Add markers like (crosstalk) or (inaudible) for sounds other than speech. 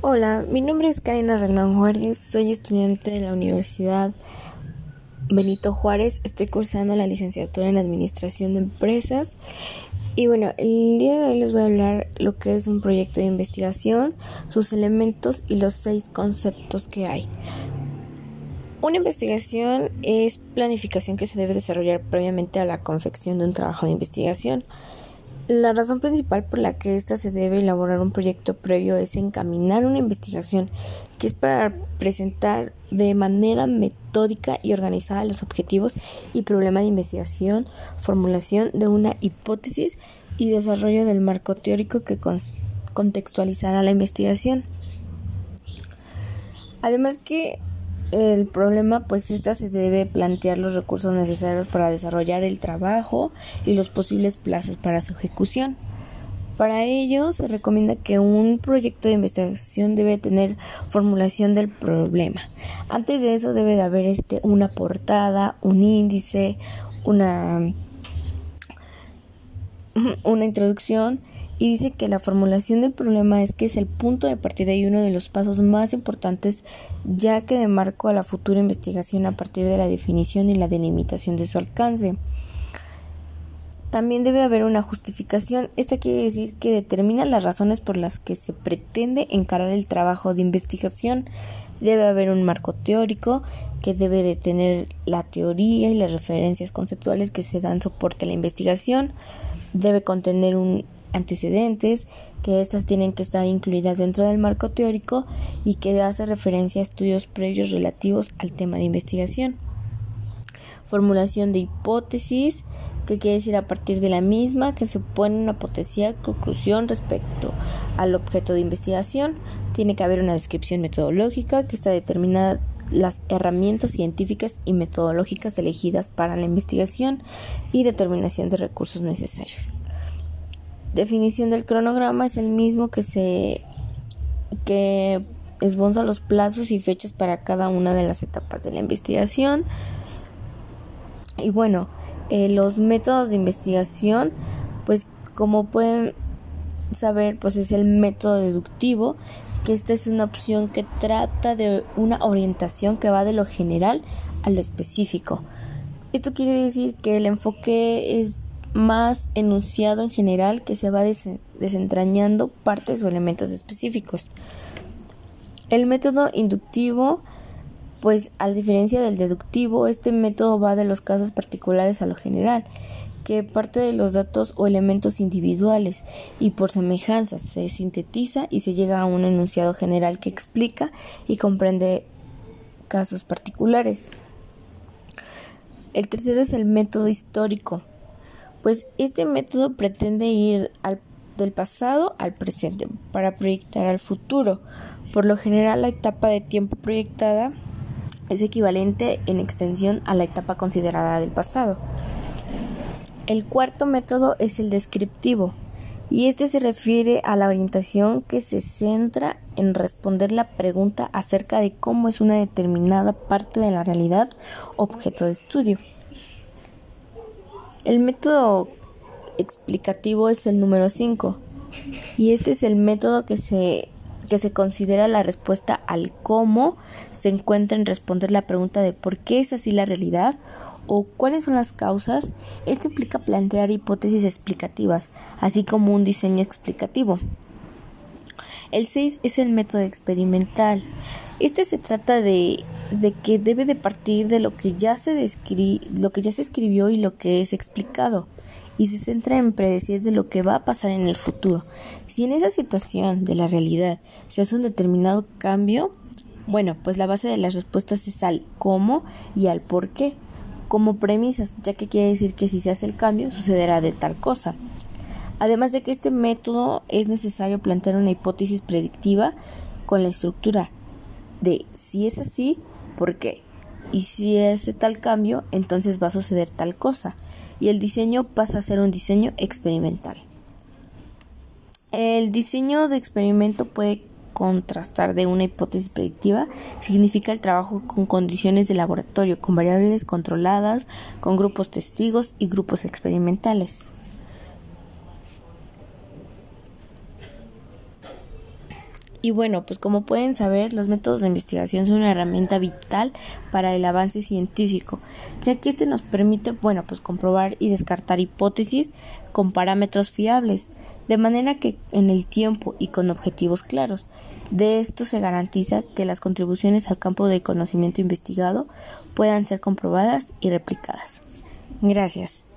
Hola, mi nombre es Karina Renan Juárez, soy estudiante de la Universidad Benito Juárez, estoy cursando la licenciatura en Administración de Empresas y bueno, el día de hoy les voy a hablar lo que es un proyecto de investigación, sus elementos y los seis conceptos que hay. Una investigación es planificación que se debe desarrollar previamente a la confección de un trabajo de investigación. La razón principal por la que ésta se debe elaborar un proyecto previo es encaminar una investigación que es para presentar de manera metódica y organizada los objetivos y problemas de investigación, formulación de una hipótesis y desarrollo del marco teórico que contextualizará la investigación. Además que el problema, pues esta se debe plantear los recursos necesarios para desarrollar el trabajo y los posibles plazos para su ejecución. Para ello, se recomienda que un proyecto de investigación debe tener formulación del problema. Antes de eso debe de haber este, una portada, un índice, una, (laughs) una introducción y dice que la formulación del problema es que es el punto de partida y uno de los pasos más importantes ya que demarco a la futura investigación a partir de la definición y la delimitación de su alcance. También debe haber una justificación. Esta quiere decir que determina las razones por las que se pretende encarar el trabajo de investigación. Debe haber un marco teórico que debe de tener la teoría y las referencias conceptuales que se dan soporte a la investigación. Debe contener un antecedentes, que éstas tienen que estar incluidas dentro del marco teórico y que hace referencia a estudios previos relativos al tema de investigación. Formulación de hipótesis, que quiere decir a partir de la misma que se pone una potencia conclusión respecto al objeto de investigación. Tiene que haber una descripción metodológica que está determinada las herramientas científicas y metodológicas elegidas para la investigación y determinación de recursos necesarios definición del cronograma es el mismo que se que esbonza los plazos y fechas para cada una de las etapas de la investigación. Y bueno, eh, los métodos de investigación, pues como pueden saber, pues es el método deductivo, que esta es una opción que trata de una orientación que va de lo general a lo específico. Esto quiere decir que el enfoque es más enunciado en general que se va desentrañando partes o elementos específicos. El método inductivo, pues a diferencia del deductivo, este método va de los casos particulares a lo general, que parte de los datos o elementos individuales y por semejanza se sintetiza y se llega a un enunciado general que explica y comprende casos particulares. El tercero es el método histórico, pues este método pretende ir del pasado al presente para proyectar al futuro. Por lo general, la etapa de tiempo proyectada es equivalente en extensión a la etapa considerada del pasado. El cuarto método es el descriptivo, y este se refiere a la orientación que se centra en responder la pregunta acerca de cómo es una determinada parte de la realidad objeto de estudio. El método explicativo es el número 5 y este es el método que se, que se considera la respuesta al cómo se encuentra en responder la pregunta de por qué es así la realidad o cuáles son las causas. Esto implica plantear hipótesis explicativas, así como un diseño explicativo. El 6 es el método experimental. Este se trata de, de que debe de partir de lo que ya se lo que ya se escribió y lo que es explicado y se centra en predecir de lo que va a pasar en el futuro. Si en esa situación de la realidad se hace un determinado cambio, bueno, pues la base de las respuestas es al cómo y al por qué, como premisas, ya que quiere decir que si se hace el cambio sucederá de tal cosa. Además de que este método es necesario plantear una hipótesis predictiva con la estructura de si es así, ¿por qué? Y si es tal cambio, entonces va a suceder tal cosa. Y el diseño pasa a ser un diseño experimental. El diseño de experimento puede contrastar de una hipótesis predictiva significa el trabajo con condiciones de laboratorio, con variables controladas, con grupos testigos y grupos experimentales. Y bueno, pues como pueden saber, los métodos de investigación son una herramienta vital para el avance científico, ya que este nos permite, bueno, pues comprobar y descartar hipótesis con parámetros fiables, de manera que en el tiempo y con objetivos claros. De esto se garantiza que las contribuciones al campo de conocimiento investigado puedan ser comprobadas y replicadas. Gracias.